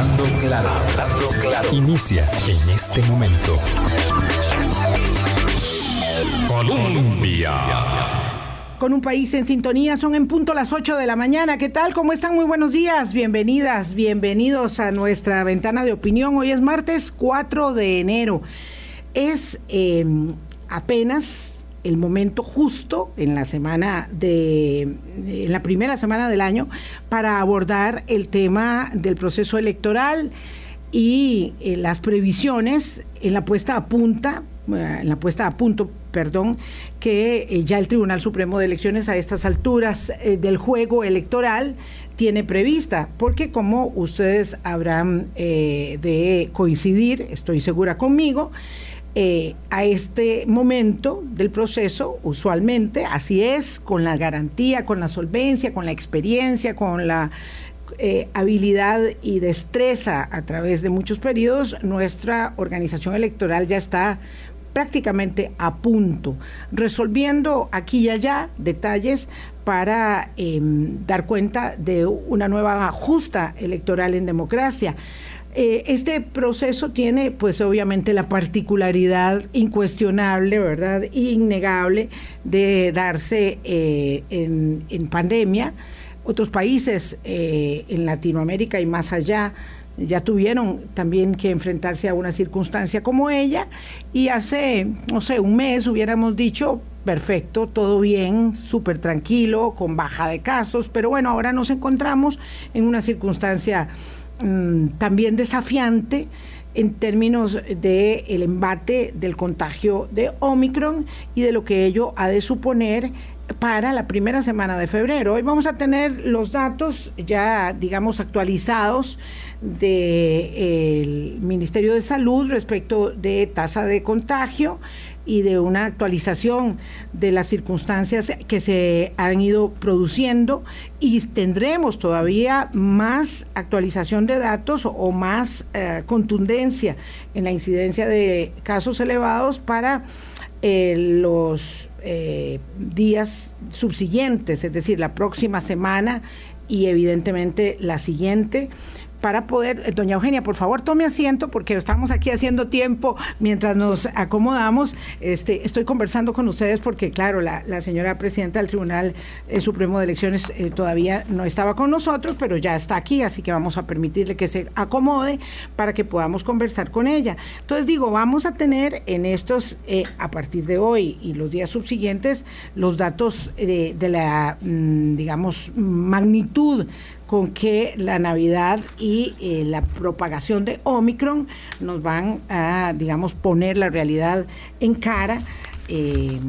Hablando claro, hablando claro. Inicia en este momento. Colombia. Con un país en sintonía, son en punto las 8 de la mañana. ¿Qué tal? ¿Cómo están? Muy buenos días. Bienvenidas, bienvenidos a nuestra ventana de opinión. Hoy es martes 4 de enero. Es eh, apenas el momento justo en la semana de en la primera semana del año para abordar el tema del proceso electoral y eh, las previsiones en la puesta a punta eh, en la puesta a punto, perdón, que eh, ya el Tribunal Supremo de Elecciones a estas alturas del juego electoral tiene prevista, porque como ustedes habrán de coincidir, estoy segura conmigo, eh, a este momento del proceso, usualmente, así es, con la garantía, con la solvencia, con la experiencia, con la eh, habilidad y destreza a través de muchos periodos, nuestra organización electoral ya está prácticamente a punto, resolviendo aquí y allá detalles para em, dar cuenta de una nueva justa electoral en democracia. Eh, este proceso tiene, pues obviamente, la particularidad incuestionable, ¿verdad? Innegable de darse eh, en, pandemia. Otros países eh, en Latinoamérica y más allá ya tuvieron también que enfrentarse a una circunstancia como ella y hace, no sé, un mes hubiéramos dicho, perfecto, todo bien, súper tranquilo, con baja de casos, pero bueno, ahora nos encontramos en una circunstancia Mm, también desafiante en términos del el embate del contagio de Omicron y de lo que ello ha de suponer para la primera semana de febrero. Hoy vamos a tener los datos ya, digamos, actualizados del Ministerio de Salud respecto de tasa de contagio y de una actualización de las circunstancias que se han ido produciendo y tendremos todavía más actualización de datos o más eh, contundencia en la incidencia de casos elevados para eh, los eh, días subsiguientes, es decir, la próxima semana y evidentemente la siguiente para poder, eh, doña Eugenia, por favor tome asiento porque estamos aquí haciendo tiempo mientras nos acomodamos. Este, estoy conversando con ustedes porque, claro, la, señora presidenta del Tribunal eh, Supremo de Elecciones eh, todavía no estaba con nosotros, pero ya está aquí, así que vamos a permitirle que se acomode para que podamos conversar con ella. Entonces digo, vamos a tener en estos, a partir de hoy y los días subsiguientes, los datos de la, mm, digamos, magnitud con que la Navidad y eh, la propagación de Omicron nos van a, digamos, poner la realidad en cara eh,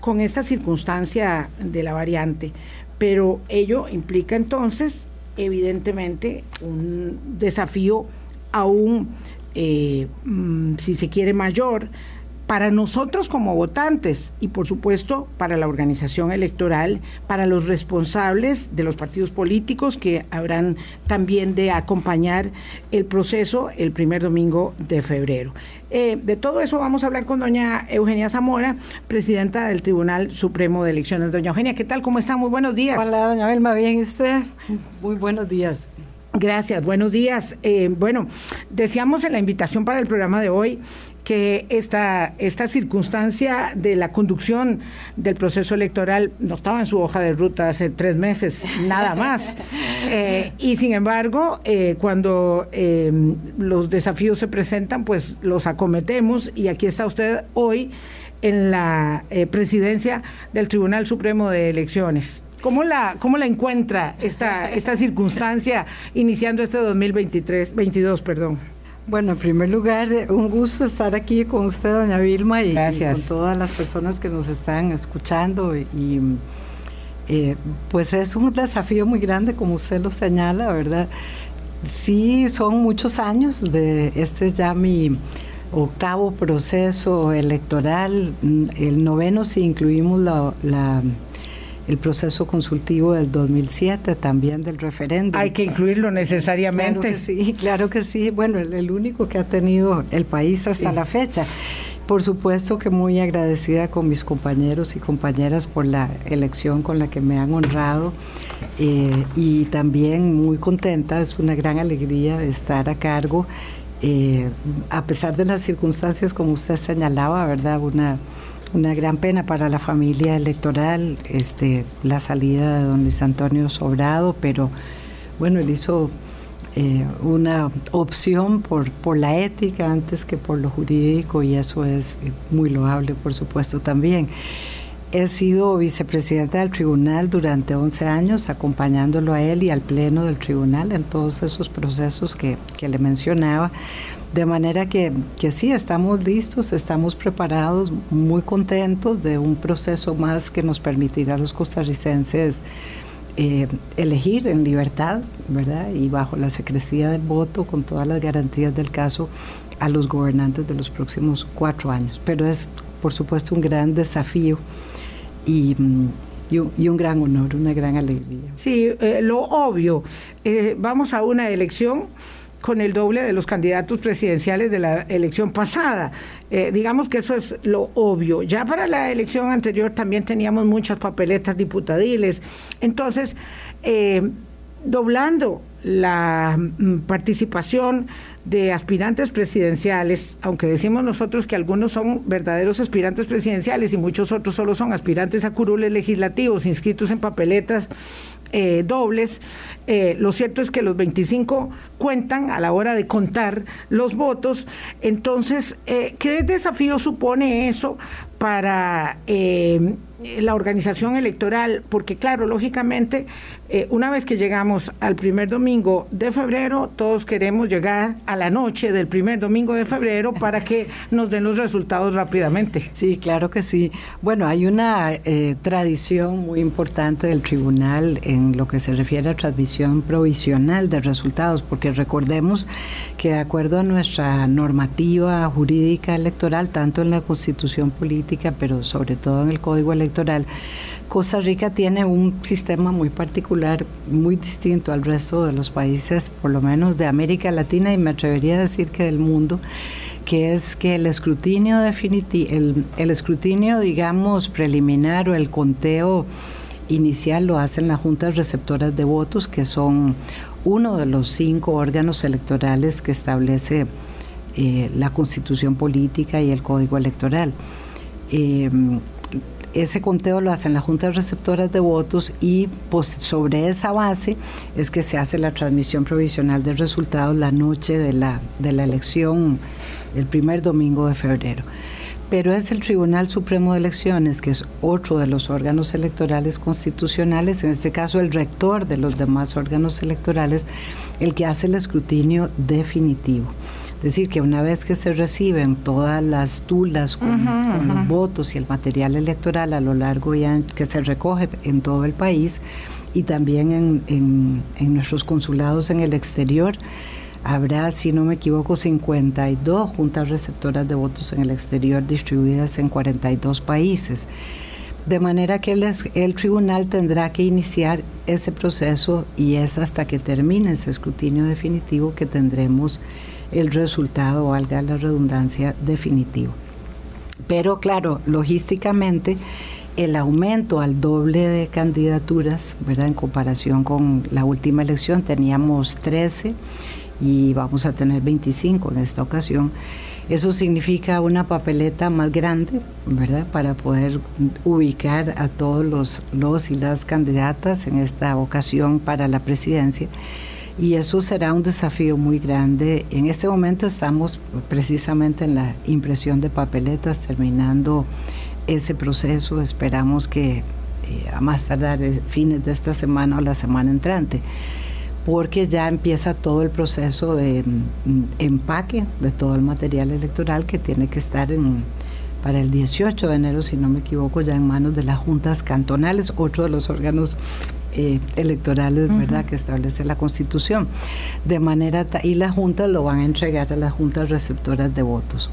con esta circunstancia de la variante. Pero ello implica entonces, evidentemente, un desafío aún, eh, mm, si se quiere, mayor para nosotros como votantes y por supuesto para la organización electoral, para los responsables de los partidos políticos que habrán también de acompañar el proceso el primer domingo de febrero. Eh, de todo eso vamos a hablar con doña Eugenia Zamora, presidenta del Tribunal Supremo de Elecciones. Doña Eugenia, ¿qué tal? ¿Cómo está? Muy buenos días. Hola, doña Belma, bien, usted? Muy buenos días. Gracias, buenos días. Eh, bueno, decíamos en la invitación para el programa de hoy que esta, esta circunstancia de la conducción del proceso electoral no estaba en su hoja de ruta hace tres meses, nada más. Eh, y sin embargo, eh, cuando eh, los desafíos se presentan, pues los acometemos y aquí está usted hoy en la presidencia del Tribunal Supremo de Elecciones. ¿Cómo la, cómo la encuentra esta, esta circunstancia iniciando este 2023, 22, perdón? Bueno, en primer lugar, un gusto estar aquí con usted, doña Vilma, y, con todas las personas que nos están escuchando. Y, eh, pues es un desafío muy grande, como usted lo señala, ¿verdad? Sí, son muchos años, de este es ya mi octavo proceso electoral, mm, el noveno si incluimos la el proceso consultivo del 2007, también del referéndum. Hay que incluirlo necesariamente. Claro que sí, claro que sí. Bueno, el, único que ha tenido el país hasta la fecha. Por supuesto que muy agradecida con mis compañeros y compañeras por la elección con la que me han honrado. eh, y también muy contenta, es una gran alegría estar a cargo, eh, a pesar de las circunstancias como usted señalaba, ¿verdad? Una, una gran pena para la familia electoral, este, la salida de don Luis Antonio Sobrado, pero bueno, él hizo eh, una opción por, por la ética antes que por lo jurídico y eso es muy loable, por supuesto, también. He sido vicepresidenta del tribunal durante 11 años, acompañándolo a él y al pleno del tribunal en todos esos procesos que, le mencionaba. De manera que, que, sí, estamos listos, estamos preparados, muy contentos de un proceso más que nos permitirá a los costarricenses eh, elegir en libertad, ¿verdad? Y bajo la secrecía del voto, con todas las garantías del caso, a los gobernantes de los próximos cuatro años. Pero es, por supuesto, un gran desafío y, y, un, gran honor, una gran alegría. Sí, eh, lo obvio. Eh, vamos a una elección con el doble de los candidatos presidenciales de la elección pasada. Eh, digamos que eso es lo obvio. Ya para la elección anterior también teníamos muchas papeletas diputadiles. Entonces, doblando la mm, participación de aspirantes presidenciales, aunque decimos nosotros que algunos son verdaderos aspirantes presidenciales y muchos otros solo son aspirantes a curules legislativos inscritos en papeletas eh, dobles, eh, lo cierto es que los 25 cuentan a la hora de contar los votos. Entonces, eh, ¿qué desafío supone eso para la organización electoral? Porque claro, lógicamente, una vez que llegamos al primer domingo de febrero, todos queremos llegar a la noche del primer domingo de febrero para que nos den los resultados rápidamente. Sí, claro que sí. Bueno, hay una tradición muy importante del tribunal en lo que se refiere a transmisión provisional de resultados, porque recordemos que de acuerdo a nuestra normativa jurídica electoral, tanto en la constitución política, pero sobre todo en el código electoral, Costa Rica tiene un sistema muy particular, muy distinto al resto de los países, por lo menos de América Latina y me atrevería a decir que del mundo, que es que el escrutinio definitivo, el, escrutinio, digamos, preliminar o el conteo inicial lo hacen las juntas receptoras de votos, que son uno de los cinco órganos electorales que establece eh, la constitución política y el código electoral. Eh, ese conteo lo hacen las juntas receptoras de votos y pues, sobre esa base es que se hace la transmisión provisional de resultados la noche de la, de la elección el primer domingo de febrero pero es el Tribunal Supremo de Elecciones, que es otro de los órganos electorales constitucionales, en este caso el rector de los demás órganos electorales, el que hace el escrutinio definitivo. Es decir, que una vez que se reciben todas las tulas con, los votos y el material electoral a lo largo y que se recoge en todo el país y también en, en nuestros consulados en el exterior, Habrá, si no me equivoco, 52 juntas receptoras de votos en el exterior distribuidas en 42 países. De manera que el, tribunal tendrá que iniciar ese proceso y es hasta que termine ese escrutinio definitivo que tendremos el resultado, valga la redundancia, definitivo. Pero claro, logísticamente el aumento al doble de candidaturas, ¿verdad? En comparación con la última elección teníamos 13 y vamos a tener 25 en esta ocasión. Eso significa una papeleta más grande, ¿verdad? Para poder ubicar a todos los, los y las candidatas en esta ocasión para la presidencia. Y eso será un desafío muy grande. En este momento estamos precisamente en la impresión de papeletas, terminando ese proceso. Esperamos que eh, a más tardar eh, fines de esta semana o la semana entrante porque ya empieza todo el proceso de mm, empaque de todo el material electoral que tiene que estar en, para el 18 de enero, si no me equivoco, ya en manos de las juntas cantonales, otro de los órganos eh, electorales, ¿verdad?, que establece la Constitución. De manera, y las juntas lo van a entregar a las juntas receptoras de votos.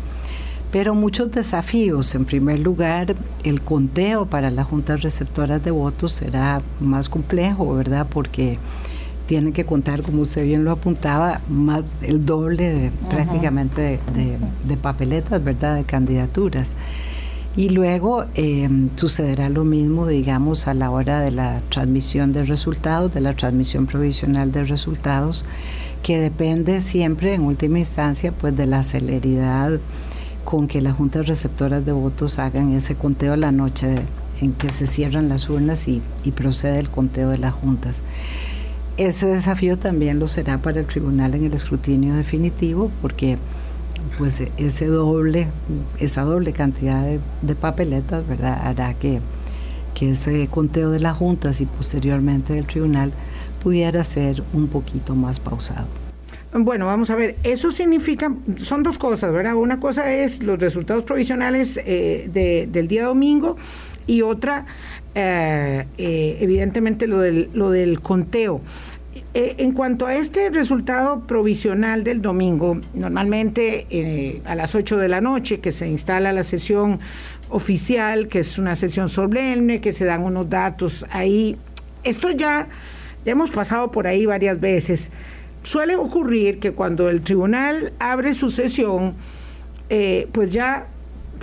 Pero muchos desafíos. En primer lugar, el conteo para las juntas receptoras de votos será más complejo, ¿verdad?, porque tienen que contar, como usted bien lo apuntaba, más el doble prácticamente de, papeletas, ¿verdad?, de candidaturas. Y luego em, sucederá lo mismo, digamos, a la hora de la transmisión de resultados, de la transmisión provisional de resultados, que depende siempre, en última instancia, pues de la celeridad con que las juntas receptoras de votos hagan ese conteo la noche en que se cierran las urnas y, y procede el conteo de las juntas. Ese desafío también lo será para el tribunal en el escrutinio definitivo, porque pues ese doble, esa doble cantidad de, papeletas, ¿verdad? Hará que, que ese conteo de las juntas y posteriormente del tribunal pudiera ser un poquito más pausado. Bueno, vamos a ver, eso significa, son dos cosas, ¿verdad? Una cosa es los resultados provisionales eh, del día domingo y otra, eh, eh, evidentemente, lo del, lo del conteo. Eh, en cuanto a este resultado provisional del domingo, normalmente eh, a las 8 de la noche que se instala la sesión oficial, que es una sesión solemne, que se dan unos datos ahí. Esto ya, ya hemos pasado por ahí varias veces. Suele ocurrir que cuando el tribunal abre su sesión, eh, pues ya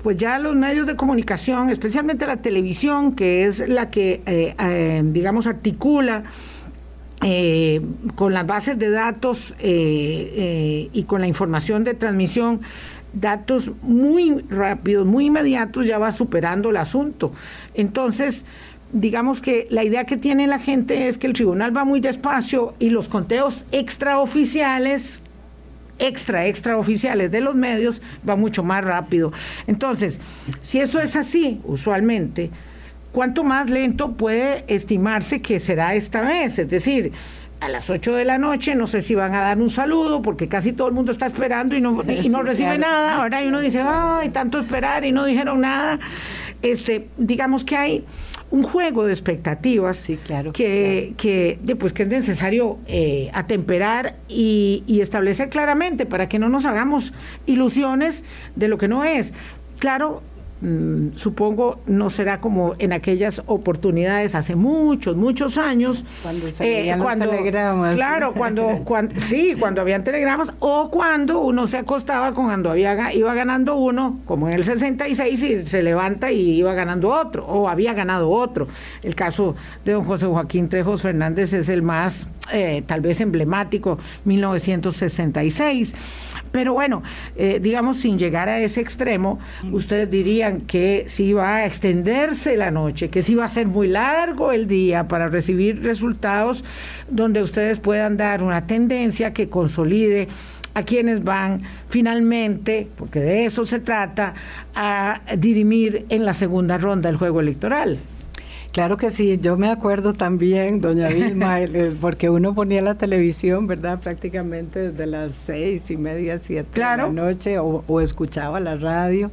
pues ya los medios de comunicación, especialmente la televisión, que es la que, digamos, articula eh, con las bases de datos eh, eh, y con la información de transmisión, datos muy rápidos, muy inmediatos, ya va superando el asunto. Entonces, digamos que la idea que tiene la gente es que el tribunal va muy despacio y los conteos extraoficiales extra, extraoficiales de los medios van mucho más rápido. Entonces, si eso es así, usualmente, ¿cuánto más lento puede estimarse que será esta vez? Es decir, a las 8 de la noche, no sé si van a dar un saludo, porque casi todo el mundo está esperando y no, y no recibe nada, ahora Y uno dice, ay, tanto esperar y no dijeron nada. Este, digamos que hay un juego de expectativas sí, claro, que, que, pues, que es necesario eh, atemperar y, y establecer claramente para que no nos hagamos ilusiones de lo que no es. Claro, supongo no será como en aquellas oportunidades hace muchos, muchos años. Cuando se eh, telegramas. Claro, cuando, cuando, sí, cuando habían telegramas o cuando uno se acostaba cuando había, iba ganando uno, como en el 66, y se levanta y iba ganando otro, o había ganado otro. El caso de don José Joaquín Trejos Fernández es el más, eh, tal vez emblemático, 1966. Pero bueno, eh, digamos, sin llegar a ese extremo, ustedes dirían que si va a extenderse la noche, que si va a ser muy largo el día para recibir resultados donde ustedes puedan dar una tendencia que consolide a quienes van finalmente, porque de eso se trata, a dirimir en la segunda ronda el juego electoral. Claro que sí, yo me acuerdo también, doña Vilma, eh, porque uno ponía la televisión, ¿verdad? Prácticamente desde las seis y media, siete de la noche, o, escuchaba la radio.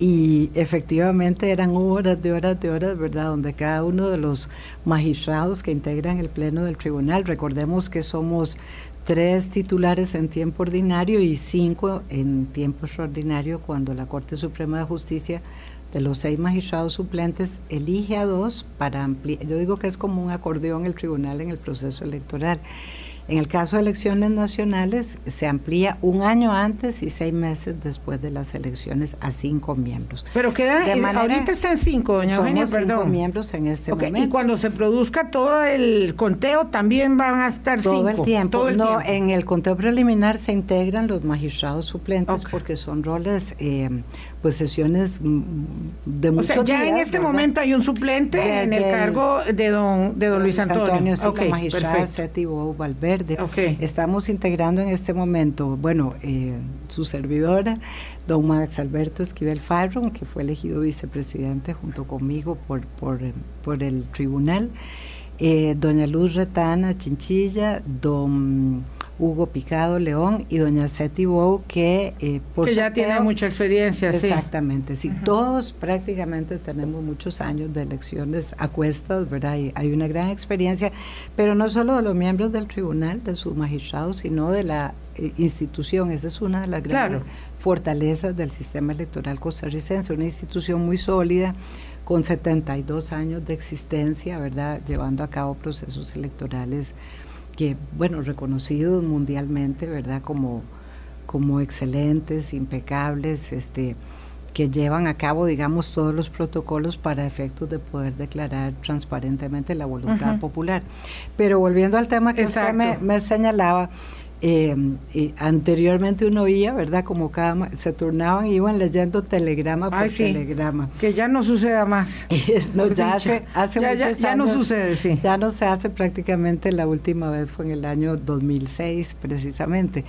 Y efectivamente eran horas de horas de horas, ¿verdad? Donde cada uno de los magistrados que integran el Pleno del Tribunal, recordemos que somos tres titulares en tiempo ordinario y cinco en tiempo extraordinario cuando la Corte Suprema de Justicia de los seis magistrados suplentes elige a dos para ampliar, yo digo que es como un acordeón el tribunal en el proceso electoral. En el caso de elecciones nacionales, se amplía un año antes y seis meses después de las elecciones a cinco miembros. Pero queda, de manera, ahorita están cinco, doña Eugenia, perdón. cinco miembros en este momento. Y cuando se produzca todo el conteo, también van a estar todo cinco. El tiempo. Todo el no, en el conteo preliminar se integran los magistrados suplentes porque son roles... Eh, pues sesiones mm, de muchos o sea, ya en este momento hay un suplente en el cargo de don de don Luis Antonio, Antonio sí, okay, magistrada Valverde. Estamos integrando en este momento, bueno, eh, su servidora, don Max Alberto Esquivel Farron, que fue elegido vicepresidente junto conmigo por, por, por el tribunal, eh, doña Luz Retana Chinchilla, don Hugo Picado León y doña Seti Bou, que eh, por que ya tiene mucha experiencia. Exactamente, sí, todos prácticamente tenemos muchos años de elecciones a cuestas, ¿verdad? Y hay una gran experiencia, pero no solo de los miembros del tribunal, de sus magistrados, sino de la eh, institución. Esa es una de las grandes fortalezas del sistema electoral costarricense, una institución muy sólida con 72 años de existencia, ¿verdad? Llevando a cabo procesos electorales que, bueno, reconocidos mundialmente, ¿verdad? Como, como excelentes, impecables, este, que llevan a cabo, digamos, todos los protocolos para efectos de poder declarar transparentemente la voluntad popular. Pero volviendo al tema que usted me señalaba, eh, anteriormente uno oía, ¿verdad? Como cada se turnaban y iban leyendo telegrama por telegrama. Que ya no suceda más. no, ya hace, hace ya, muchos ya, no sucede, sí. Ya no se hace prácticamente, la última vez fue en el año 2006 precisamente.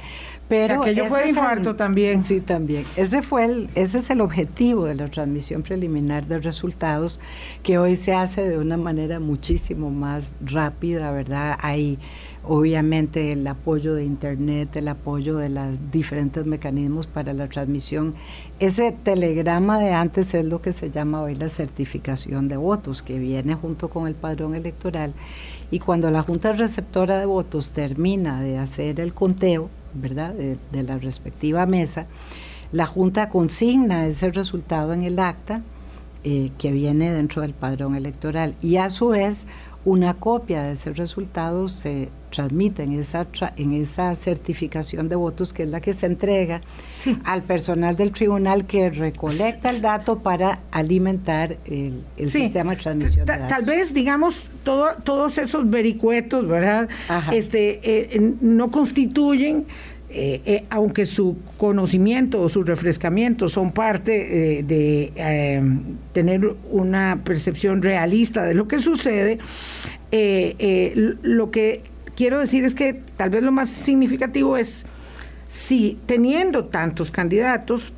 Pero aquello fue de infarto también. Sí, también. Ese fue el, ese es el objetivo de la transmisión preliminar de resultados que hoy se hace de una manera muchísimo más rápida, ¿verdad? Hay obviamente el apoyo de Internet, el apoyo de los diferentes mecanismos para la transmisión. Ese telegrama de antes es lo que se llama hoy la certificación de votos, que viene junto con el padrón electoral. Y cuando la Junta Receptora de Votos termina de hacer el conteo, ¿verdad?, de, la respectiva mesa, la Junta consigna ese resultado en el acta eh, que viene dentro del padrón electoral y a su vez una copia de ese resultado se transmite en esa, en esa certificación de votos, que es la que se entrega al personal del tribunal que recolecta el dato para alimentar el, sistema de transmisión de datos. Tal vez, digamos, todo, todos esos vericuetos, ¿verdad? Este, eh, no constituyen eh, eh, aunque su conocimiento o su refrescamiento son parte eh, de tener una percepción realista de lo que sucede, lo que quiero decir es que tal vez lo más significativo es si teniendo tantos candidatos,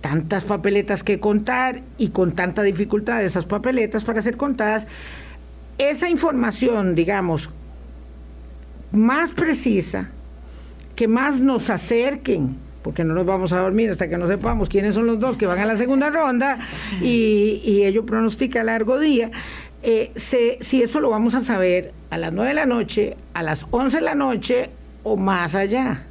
tantas papeletas que contar y con tanta dificultad esas papeletas para ser contadas, esa información, digamos, más precisa, que más nos acerquen, porque no nos vamos a dormir hasta que no sepamos quiénes son los dos que van a la segunda ronda y, y ello pronostica largo día. Eh, si eso lo vamos a saber a las 9 de la noche, a las 11 de la noche o más allá.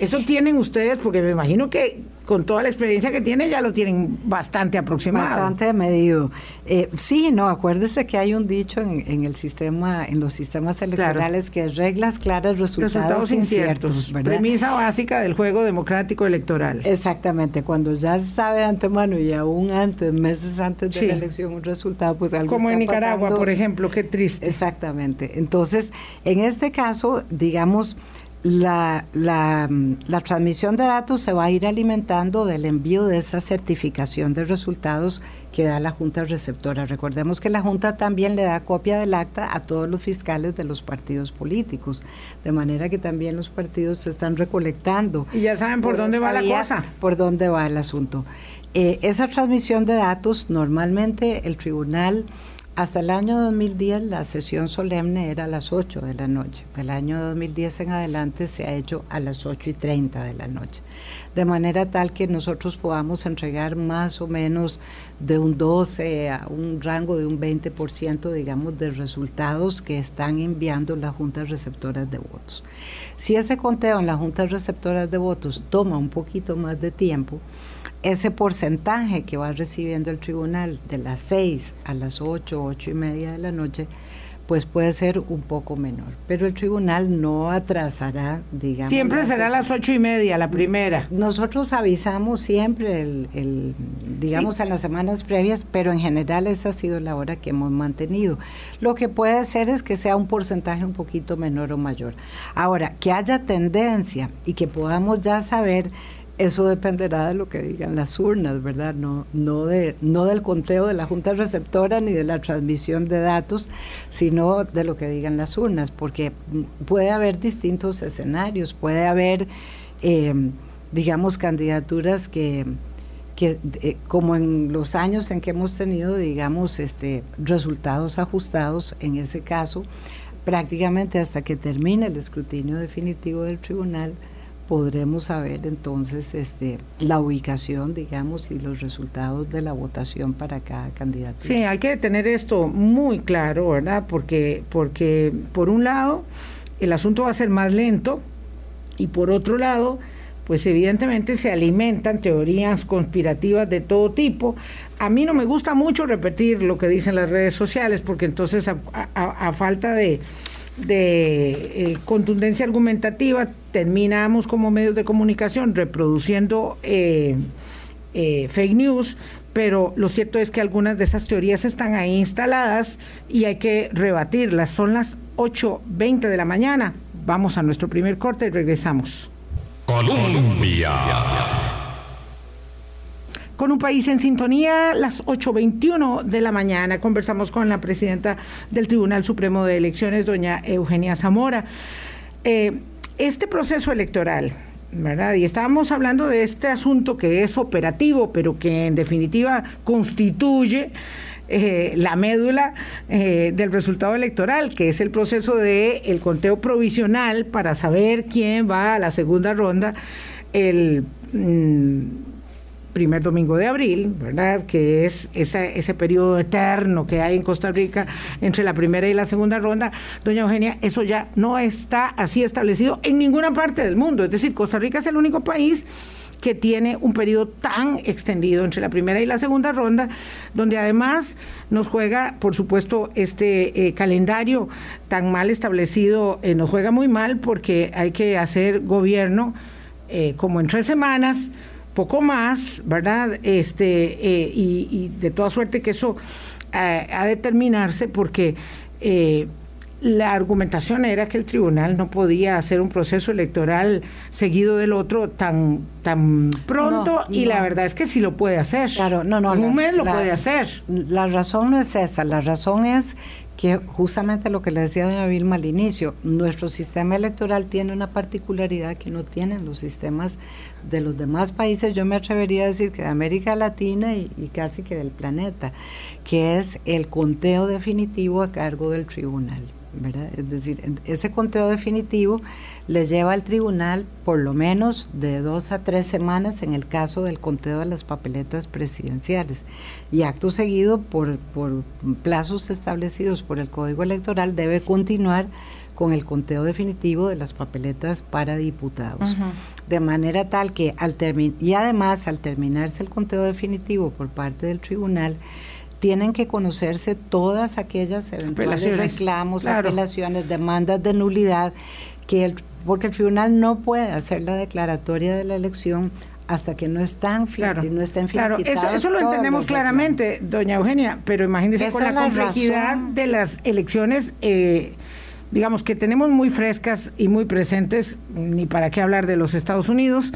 Eso tienen ustedes, porque me imagino que con toda la experiencia que tiene, ya lo tienen bastante aproximado. Bastante medido. Eh, sí, no, acuérdese que hay un dicho en, el sistema, en los sistemas electorales que es reglas claras, resultados, inciertos. Premisa básica del juego democrático electoral. Exactamente, cuando ya se sabe de antemano y aún antes, meses antes de la elección, un resultado, pues algo Como en Nicaragua, por ejemplo, qué triste. Exactamente. Entonces, en este caso, digamos, la, la, la, transmisión de datos se va a ir alimentando del envío de esa certificación de resultados que da la Junta Receptora. Recordemos que la Junta también le da copia del acta a todos los fiscales de los partidos políticos, de manera que también los partidos se están recolectando. Y ya saben por, dónde va la cosa. Por dónde va el asunto. Eh, esa transmisión de datos, normalmente el tribunal hasta el año 2010 la sesión solemne era a las 8 de la noche. Del año 2010 en adelante se ha hecho a las 8 y 30 de la noche. De manera tal que nosotros podamos entregar más o menos de un 12 a un rango de un 20%, digamos, de resultados que están enviando las juntas receptoras de votos. Si ese conteo en las juntas receptoras de votos toma un poquito más de tiempo, ese porcentaje que va recibiendo el tribunal de las 6 a las 8, 8 y media de la noche, pues puede ser un poco menor. Pero el tribunal no atrasará, digamos. Siempre será a las ocho y media, la primera. Nosotros avisamos siempre, el, digamos, en las semanas previas, pero en general esa ha sido la hora que hemos mantenido. Lo que puede ser es que sea un porcentaje un poquito menor o mayor. Ahora, que haya tendencia y que podamos ya saber eso dependerá de lo que digan las urnas, ¿verdad? No, no, de, no del conteo de la Junta Receptora ni de la transmisión de datos, sino de lo que digan las urnas, porque puede haber distintos escenarios, puede haber, em, digamos, candidaturas que, que eh, como en los años en que hemos tenido, digamos, este, resultados ajustados, en ese caso, prácticamente hasta que termine el escrutinio definitivo del tribunal, podremos saber entonces este, la ubicación, digamos, y los resultados de la votación para cada candidato. Sí, hay que tener esto muy claro, ¿verdad? Porque, porque por un lado, el asunto va a ser más lento y por otro lado, pues evidentemente se alimentan teorías conspirativas de todo tipo. A mí no me gusta mucho repetir lo que dicen las redes sociales, porque entonces a falta de de eh, contundencia argumentativa, terminamos como medios de comunicación reproduciendo eh, eh, fake news, pero lo cierto es que algunas de esas teorías están ahí instaladas y hay que rebatirlas. Son las 8.20 de la mañana. Vamos a nuestro primer corte y regresamos. Colombia. Con un país en sintonía, las 8.21 de la mañana conversamos con la presidenta del Tribunal Supremo de Elecciones, doña Eugenia Zamora. Eh, este proceso electoral, ¿verdad? Y estábamos hablando de este asunto que es operativo, pero que en definitiva constituye eh, la médula eh, del resultado electoral, que es el proceso de conteo provisional para saber quién va a la segunda ronda el mm, primer domingo de abril, ¿verdad? Que es ese, ese periodo eterno que hay en Costa Rica entre la primera y la segunda ronda. Doña Eugenia, eso ya no está así establecido en ninguna parte del mundo. Es decir, Costa Rica es el único país que tiene un periodo tan extendido entre la primera y la segunda ronda, donde además nos juega, por supuesto, este eh, calendario tan mal establecido, eh, nos juega muy mal porque hay que hacer gobierno eh, como en tres semanas, poco más, ¿verdad? Este, eh, y, de toda suerte que eso eh, ha de terminarse porque eh, la argumentación era que el tribunal no podía hacer un proceso electoral seguido del otro tan tan pronto y la verdad es que sí lo puede hacer. Claro, no, no. En un mes lo puede hacer. La razón no es esa, la razón es que justamente lo que le decía doña Vilma al inicio, nuestro sistema electoral tiene una particularidad que no tienen los sistemas de los demás países, yo me atrevería a decir que de América Latina y, casi que del planeta, que es el conteo definitivo a cargo del tribunal. ¿verdad? Es decir, ese conteo definitivo le lleva al tribunal por lo menos de dos a tres semanas en el caso del conteo de las papeletas presidenciales. Y acto seguido, por, por plazos establecidos por el Código Electoral, debe continuar con el conteo definitivo de las papeletas para diputados. De manera tal que al y además al terminarse el conteo definitivo por parte del tribunal, tienen que conocerse todas aquellas eventuales reclamos, apelaciones, demandas de nulidad, que el, porque el tribunal no puede hacer la declaratoria de la elección hasta que no están claro, no estén Claro, eso, eso lo entendemos claramente, doña Eugenia, pero imagínese con la, complejidad de las elecciones eh, digamos, que tenemos muy frescas y muy presentes, ni para qué hablar de los Estados Unidos,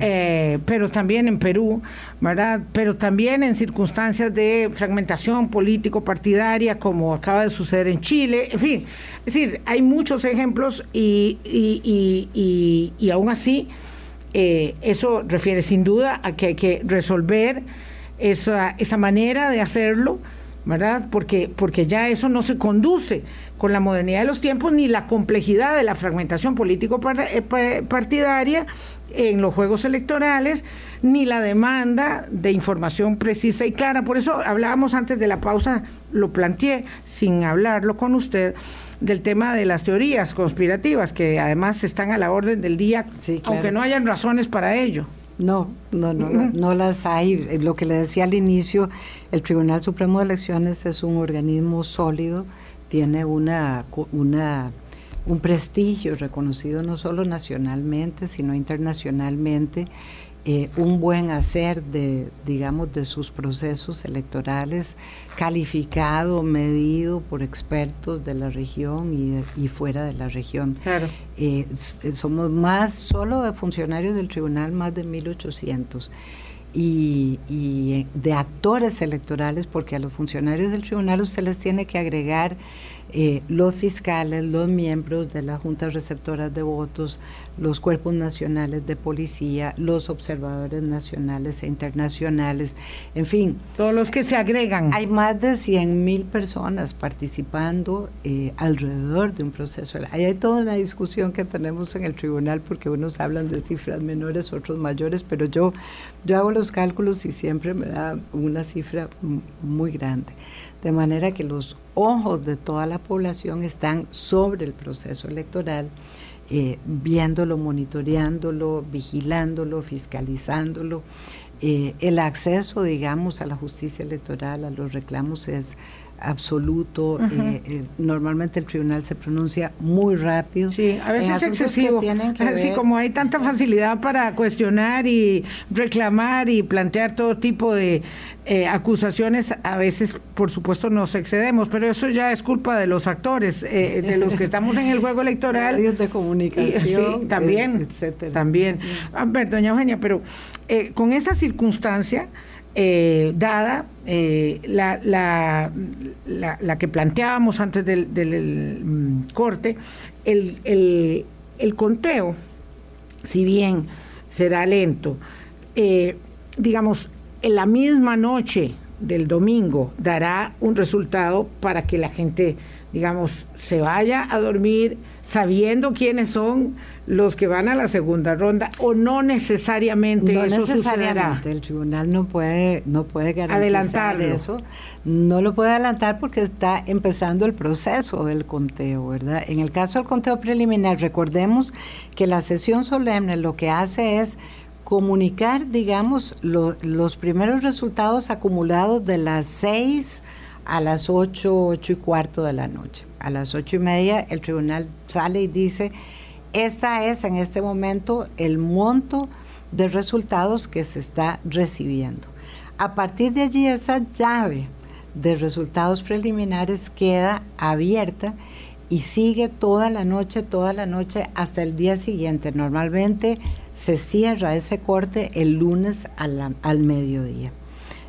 eh, pero también en Perú, ¿verdad? Pero también en circunstancias de fragmentación político-partidaria, como acaba de suceder en Chile, en fin, es decir, hay muchos ejemplos y, y, y, y aún así, eh, eso refiere sin duda a que hay que resolver esa, esa manera de hacerlo ¿verdad? Porque, porque ya eso no se conduce con la modernidad de los tiempos ni la complejidad de la fragmentación político-partidaria en los juegos electorales, ni la demanda de información precisa y clara. Por eso hablábamos antes de la pausa, lo planteé sin hablarlo con usted, del tema de las teorías conspirativas, que además están a la orden del día, aunque no hayan razones para ello. No, no, no, no, las hay. Lo que le decía al inicio, el Tribunal Supremo de Elecciones es un organismo sólido, tiene una, una, un prestigio reconocido no solo nacionalmente, sino internacionalmente eh, un buen hacer de, digamos, de sus procesos electorales, calificado, medido por expertos de la región y, fuera de la región. Claro. Eh, somos más, solo de funcionarios del tribunal, más de 1.800. Y, y eh, de actores electorales, porque a los funcionarios del tribunal usted les tiene que agregar eh, los fiscales, los miembros de las juntas receptoras de votos, los cuerpos nacionales de policía, los observadores nacionales e internacionales, en fin. Todos los que se agregan. Hay más de 100 mil personas participando eh, alrededor de un proceso. hay toda una discusión que tenemos en el tribunal porque unos hablan de cifras menores, otros mayores, pero yo, yo hago los cálculos y siempre me da una cifra muy grande. De manera que los ojos de toda la población están sobre el proceso electoral, eh, viéndolo, monitoreándolo, vigilándolo, fiscalizándolo. Eh, el acceso, digamos, a la justicia electoral, a los reclamos es absoluto. Eh, eh, normalmente el tribunal se pronuncia muy rápido. Sí, a veces es excesivo. Como hay tanta facilidad para cuestionar y reclamar y plantear todo tipo de eh, acusaciones, a veces, por supuesto, nos excedemos, pero eso ya es culpa de los actores, de los que estamos en el juego electoral. Medios de comunicación. sí, también, etcétera. También. A ver, doña Eugenia, pero con esa circunstancia eh, dada eh, la, la, la, que planteábamos antes del, mm, corte, el, el, el, conteo, si bien será lento, eh, digamos, en la misma noche del domingo dará un resultado para que la gente, digamos, se vaya a dormir sabiendo quiénes son los que van a la segunda ronda o no necesariamente no eso necesariamente el tribunal no puede no puede garantizar eso. No lo puede adelantar porque está empezando el proceso del conteo verdad en el caso del conteo preliminar recordemos que la sesión solemne lo que hace es comunicar digamos los primeros resultados acumulados de las seis a las ocho, ocho y cuarto de la noche a las ocho y media el tribunal sale y dice, esta es en este momento el monto de resultados que se está recibiendo. A partir de allí esa llave de resultados preliminares queda abierta y sigue toda la noche, toda la noche hasta el día siguiente. Normalmente se cierra ese corte el lunes al, al mediodía.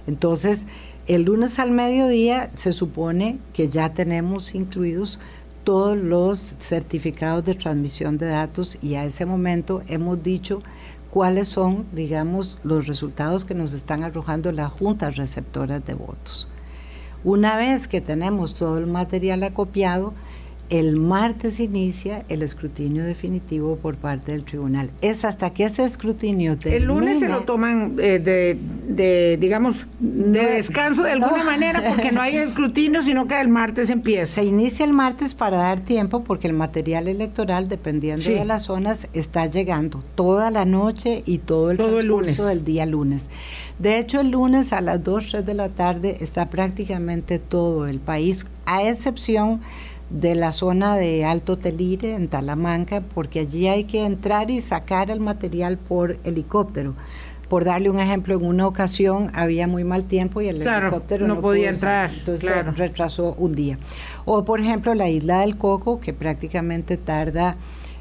Entonces, el lunes al mediodía se supone que ya tenemos incluidos todos los certificados de transmisión de datos y a ese momento hemos dicho cuáles son, digamos, los resultados que nos están arrojando las juntas receptoras de votos. Una vez que tenemos todo el material acopiado, el martes inicia el escrutinio definitivo por parte del tribunal. Es hasta que ese escrutinio termine. El lunes se lo toman eh, de, digamos, de descanso de alguna manera porque no hay escrutinio, sino que el martes empieza. Se inicia el martes para dar tiempo porque el material electoral, dependiendo de las zonas, está llegando toda la noche y todo el todo del día lunes. De hecho, el lunes a las 2, 3 de la tarde está prácticamente todo el país, a excepción de la zona de Alto Telire, en Talamanca, porque allí hay que entrar y sacar el material por helicóptero. Por darle un ejemplo, en una ocasión había muy mal tiempo y el helicóptero no, podía entrar. entonces se retrasó un día. O por ejemplo la isla del Coco, que prácticamente tarda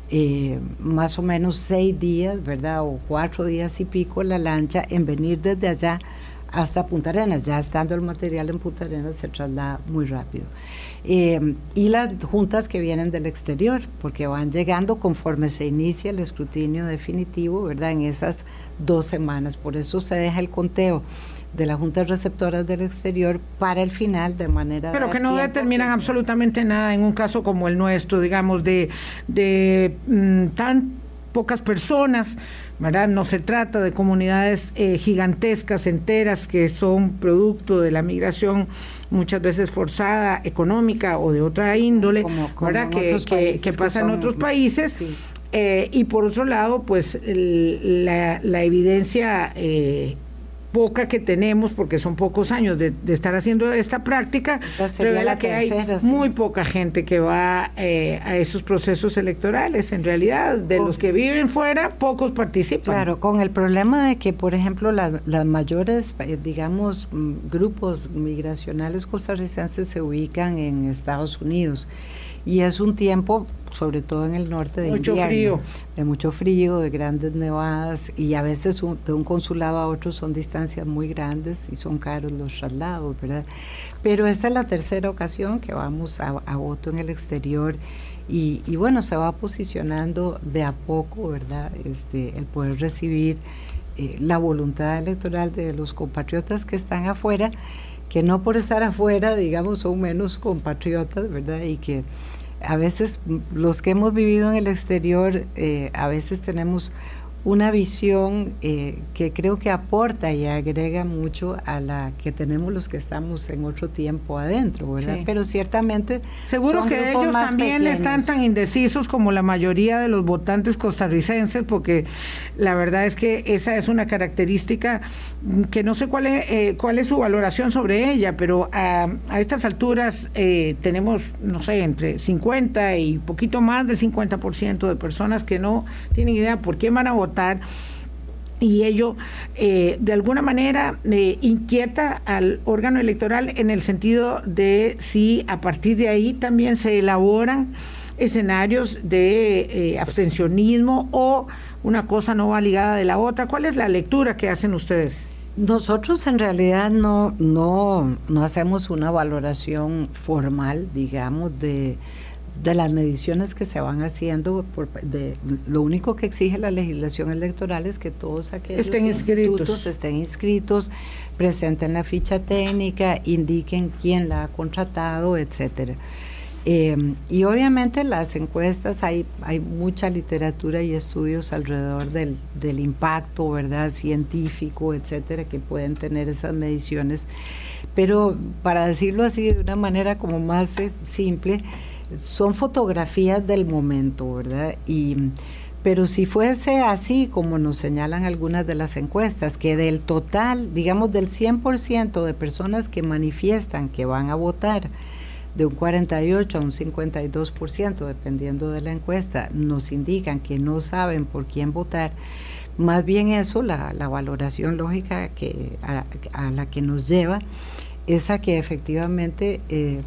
eh, más o menos seis días, ¿verdad? O cuatro días y pico la lancha en venir desde allá hasta Punta Arenas. Ya estando el material en Punta Arenas se traslada muy rápido. Eh, y las juntas que vienen del exterior, porque van llegando conforme se inicia el escrutinio definitivo, ¿verdad? En esas dos semanas. Por eso se deja el conteo de las juntas receptoras del exterior para el final de manera pero que no determinan absolutamente nada en un caso como el nuestro digamos de de mm, tan pocas personas ¿verdad? No se trata de comunidades eh, gigantescas, enteras, que son producto de la migración muchas veces forzada, económica o de otra índole, Que, pasa en otros países. Eh, y por otro lado, pues la, la, evidencia eh, poca que tenemos, porque son pocos años de, estar haciendo esta práctica, revela que hay muy poca gente que va eh, a esos procesos electorales. En realidad, de los que viven fuera, pocos participan. Claro, con el problema de que, por ejemplo, las mayores, eh, digamos, mm, grupos migracionales costarricenses se ubican en Estados Unidos y es un tiempo, sobre todo en el norte, de mucho frío. De mucho frío, de grandes nevadas y a veces de un consulado a otro son distancias muy grandes y son caros los traslados, ¿verdad? Pero esta es la tercera ocasión que vamos a, voto en el exterior y, bueno, se va posicionando de a poco, ¿verdad? Este, el poder recibir eh, la voluntad electoral de los compatriotas que están afuera que no por estar afuera, digamos, son menos compatriotas, ¿verdad? Y que a veces los que hemos vivido en el exterior, eh, a veces tenemos una visión eh, que creo que aporta y agrega mucho a la que tenemos los que estamos en otro tiempo adentro, ¿verdad? Pero ciertamente... Seguro que ellos también están tan indecisos como la mayoría de los votantes costarricenses, porque la verdad es que esa es una característica que no sé cuál es, eh, cuál es su valoración sobre ella, pero a, estas alturas eh, tenemos, no sé, entre 50 y poquito más de 50% de personas que no tienen idea por qué van a votar y ello eh, de alguna manera eh, inquieta al órgano electoral en el sentido de si a partir de ahí también se elaboran escenarios de eh, abstencionismo o una cosa no va ligada de la otra. ¿Cuál es la lectura que hacen ustedes? Nosotros en realidad no, no, no hacemos una valoración formal, digamos, de de las mediciones que se van haciendo, por, de, lo único que exige la legislación electoral es que todos aquellos estén institutos estén inscritos, presenten la ficha técnica, indiquen quién la ha contratado, etcétera. Eh, y obviamente las encuestas, hay, hay mucha literatura y estudios alrededor del, del impacto verdad científico, etcétera, que pueden tener esas mediciones. Pero para decirlo así de una manera como más eh, simple, son fotografías del momento, ¿verdad? Y, pero si fuese así, como nos señalan algunas de las encuestas, que del total, digamos del 100% de personas que manifiestan que van a votar, de un 48 a un 52%, dependiendo de la encuesta, nos indican que no saben por quién votar, más bien eso, la, valoración lógica que, a, la que nos lleva, es a que efectivamente... Eh,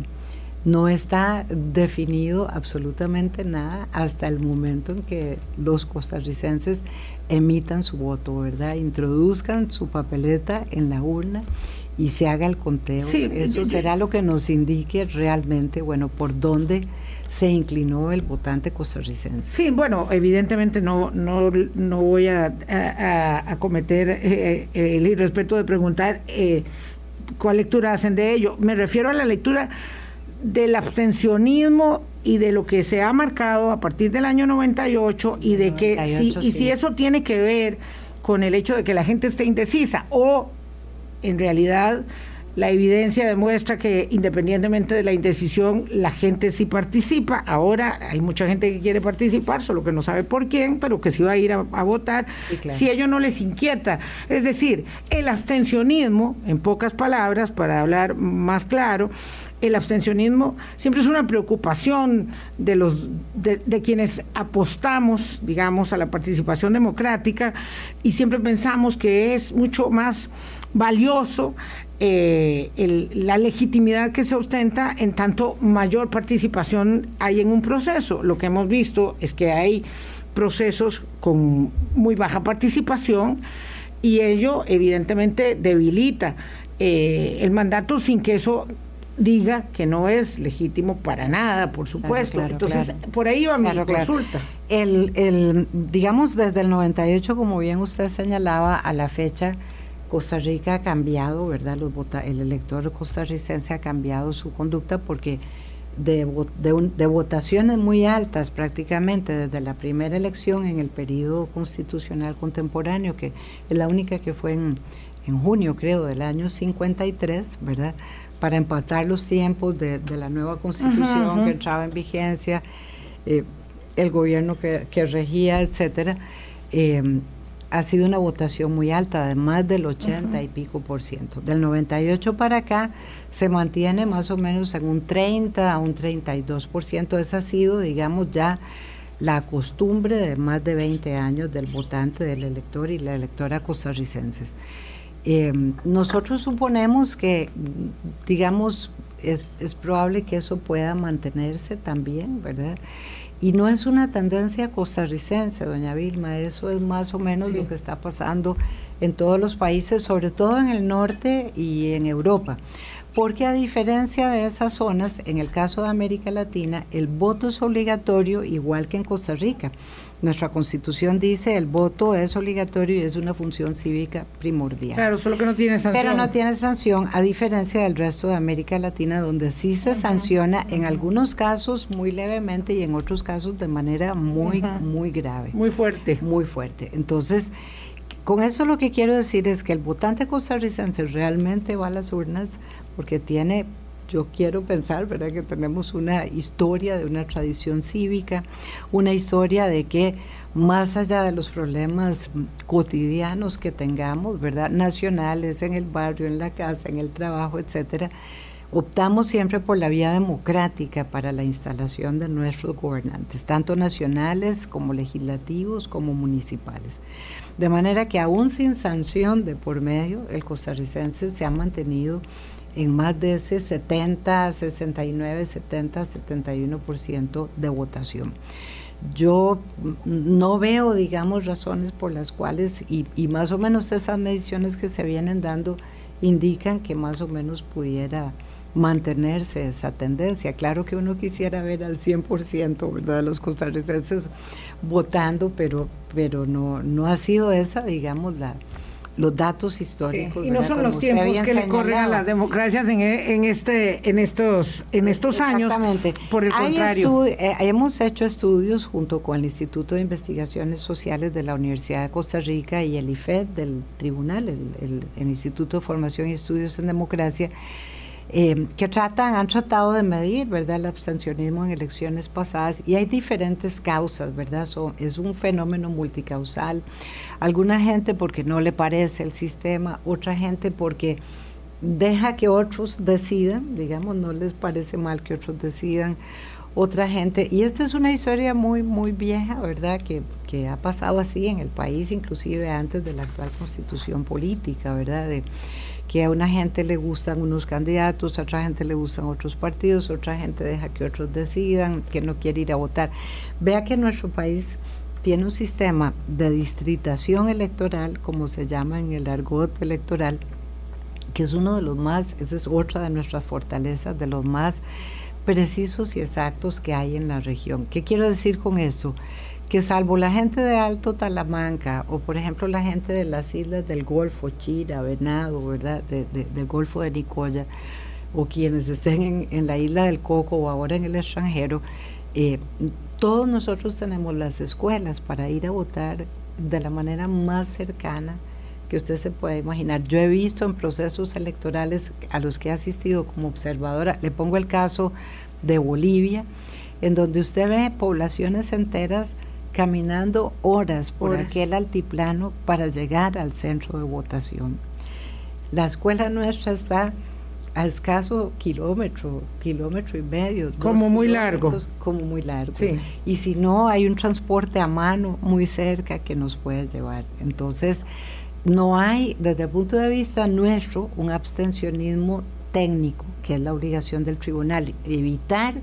no está definido absolutamente nada hasta el momento en que los costarricenses emitan su voto, ¿verdad? Introduzcan su papeleta en la urna y se haga el conteo. Eso será lo que nos indique realmente, bueno, por dónde se inclinó el votante costarricense. Sí, bueno, evidentemente no no, no voy a, a, cometer eh, eh, el irrespeto de preguntar eh, cuál lectura hacen de ello. Me refiero a la lectura del abstencionismo y de lo que se ha marcado a partir del año 98 y de que si, y si eso tiene que ver con el hecho de que la gente esté indecisa o en realidad la evidencia demuestra que independientemente de la indecisión, la gente sí participa. Ahora hay mucha gente que quiere participar, solo que no sabe por quién, pero que sí va a ir a, votar si a ellos no les inquieta. Es decir, el abstencionismo, en pocas palabras, para hablar más claro, el abstencionismo siempre es una preocupación de los de, quienes apostamos, digamos, a la participación democrática y siempre pensamos que es mucho más valioso eh, la legitimidad que se ostenta en tanto mayor participación hay en un proceso. Lo que hemos visto es que hay procesos con muy baja participación y ello evidentemente debilita eh, el mandato sin que eso diga que no es legítimo para nada, por supuesto. Entonces, por ahí va mi consulta. El, el, digamos, desde el 98, como bien usted señalaba, a la fecha, Costa Rica ha cambiado, ¿verdad? Los vota el elector costarricense ha cambiado su conducta porque de, de, de, votaciones muy altas prácticamente desde la primera elección en el periodo constitucional contemporáneo, que es la única que fue en, en junio, creo, del año 53, ¿verdad? Para empatar los tiempos de, la nueva constitución que entraba en vigencia, eh, el gobierno que, regía, etcétera, eh, ha sido una votación muy alta, de más del 80 y pico por ciento. Del 98 para acá se mantiene más o menos en un 30 a un 32 por ciento. Esa ha sido, digamos, ya la costumbre de más de 20 años del votante, del elector y la electora costarricenses. Eh, nosotros suponemos que, digamos, es, probable que eso pueda mantenerse también, ¿verdad? Y no es una tendencia costarricense, doña Vilma, eso es más o menos lo que está pasando en todos los países, sobre todo en el norte y en Europa. porque a diferencia de esas zonas, en el caso de América Latina, el voto es obligatorio igual que en Costa Rica. Nuestra constitución dice el voto es obligatorio y es una función cívica primordial. Claro, solo que no tiene sanción. Pero no tiene sanción, a diferencia del resto de América Latina, donde sí se sanciona en algunos casos muy levemente y en otros casos de manera muy, muy grave. Muy fuerte. Muy fuerte. Entonces, con eso lo que quiero decir es que el votante costarricense realmente va a las urnas porque tiene yo quiero pensar, ¿verdad?, que tenemos una historia de una tradición cívica, una historia de que más allá de los problemas cotidianos que tengamos, ¿verdad?, nacionales, en el barrio, en la casa, en el trabajo, etcétera, optamos siempre por la vía democrática para la instalación de nuestros gobernantes, tanto nacionales como legislativos como municipales. De manera que aún sin sanción de por medio, el costarricense se ha mantenido en más de ese 70, 69, 70, 71% de votación. Yo no veo, digamos, razones por las cuales, y, más o menos esas mediciones que se vienen dando indican que más o menos pudiera mantenerse esa tendencia. Claro que uno quisiera ver al 100% ¿verdad? los costarricenses votando, pero, pero no, no ha sido esa, digamos, la, los datos históricos. Y no son los tiempos que le corren a las democracias en, en, este, en estos, en estos años. Por el contrario. Eh, hemos hecho estudios junto con el Instituto de Investigaciones Sociales de la Universidad de Costa Rica y el IFED del Tribunal, el, el Instituto de Formación y Estudios en Democracia eh, que tratan, han tratado de medir, ¿verdad?, el abstencionismo en elecciones pasadas y hay diferentes causas, ¿verdad? es un fenómeno multicausal. Alguna gente porque no le parece el sistema, otra gente porque deja que otros decidan, digamos, no les parece mal que otros decidan, otra gente, y esta es una historia muy, muy vieja, ¿verdad?, que, que ha pasado así en el país, inclusive antes de la actual constitución política, ¿verdad?, de que a una gente le gustan unos candidatos, a otra gente le gustan otros partidos, otra gente deja que otros decidan, que no quiere ir a votar. Vea que nuestro país tiene un sistema de distritación electoral, como se llama en el argot electoral, que es uno de los más, esa es otra de nuestras fortalezas, de los más precisos y exactos que hay en la región. ¿Qué quiero decir con esto? que salvo la gente de Alto Talamanca o por ejemplo la gente de las islas del Golfo, Chira, Venado, ¿verdad? del Golfo de Nicoya, o quienes estén en, la isla del Coco o ahora en el extranjero, eh, todos nosotros tenemos las escuelas para ir a votar de la manera más cercana que usted se puede imaginar. Yo he visto en procesos electorales a los que he asistido como observadora, le pongo el caso de Bolivia, en donde usted ve poblaciones enteras caminando horas por aquel altiplano para llegar al centro de votación. La escuela nuestra está a escaso kilómetro, kilómetro y medio. Como muy largo. Como muy largo. Y si no, hay un transporte a mano muy cerca que nos puede llevar. Entonces, no hay, desde el punto de vista nuestro, un abstencionismo técnico, que es la obligación del tribunal, evitar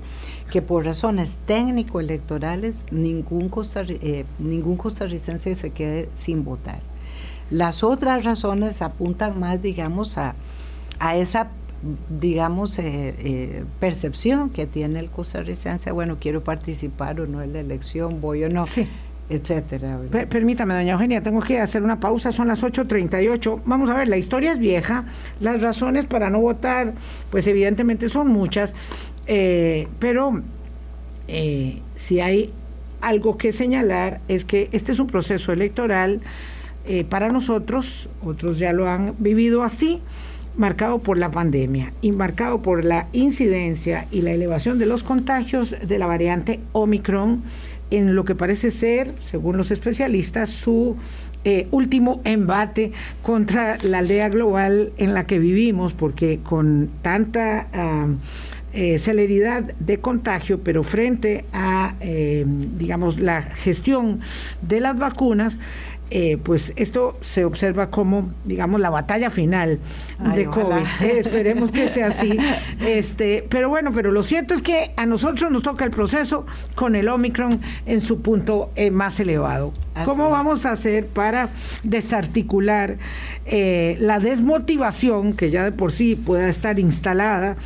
que por razones técnico-electorales ningún, eh, ningún costarricense se quede sin votar. Las otras razones apuntan más, digamos, a, a esa digamos, eh, eh, percepción que tiene el costarricense, bueno, quiero participar o no en la elección, voy o no, etcétera. permítame, doña Eugenia, tengo que hacer una pausa, son las 8.38. Vamos a ver, la historia es vieja, las razones para no votar, pues evidentemente son muchas, eh, pero eh, si hay algo que señalar es que este es un proceso electoral eh, para nosotros, otros ya lo han vivido así, marcado por la pandemia y marcado por la incidencia y la elevación de los contagios de la variante Omicron en lo que parece ser, según los especialistas, su último embate contra la aldea global en la que vivimos, porque con tanta eh, celeridad de contagio, pero frente a, eh, digamos, la gestión de las vacunas, eh, pues esto se observa como, digamos, la batalla final de COVID. esperemos que sea así. Este, pero bueno, pero lo cierto es que a nosotros nos toca el proceso con el Omicron en su punto más elevado. ¿Cómo vamos a hacer para desarticular la desmotivación que ya de por sí pueda estar instalada?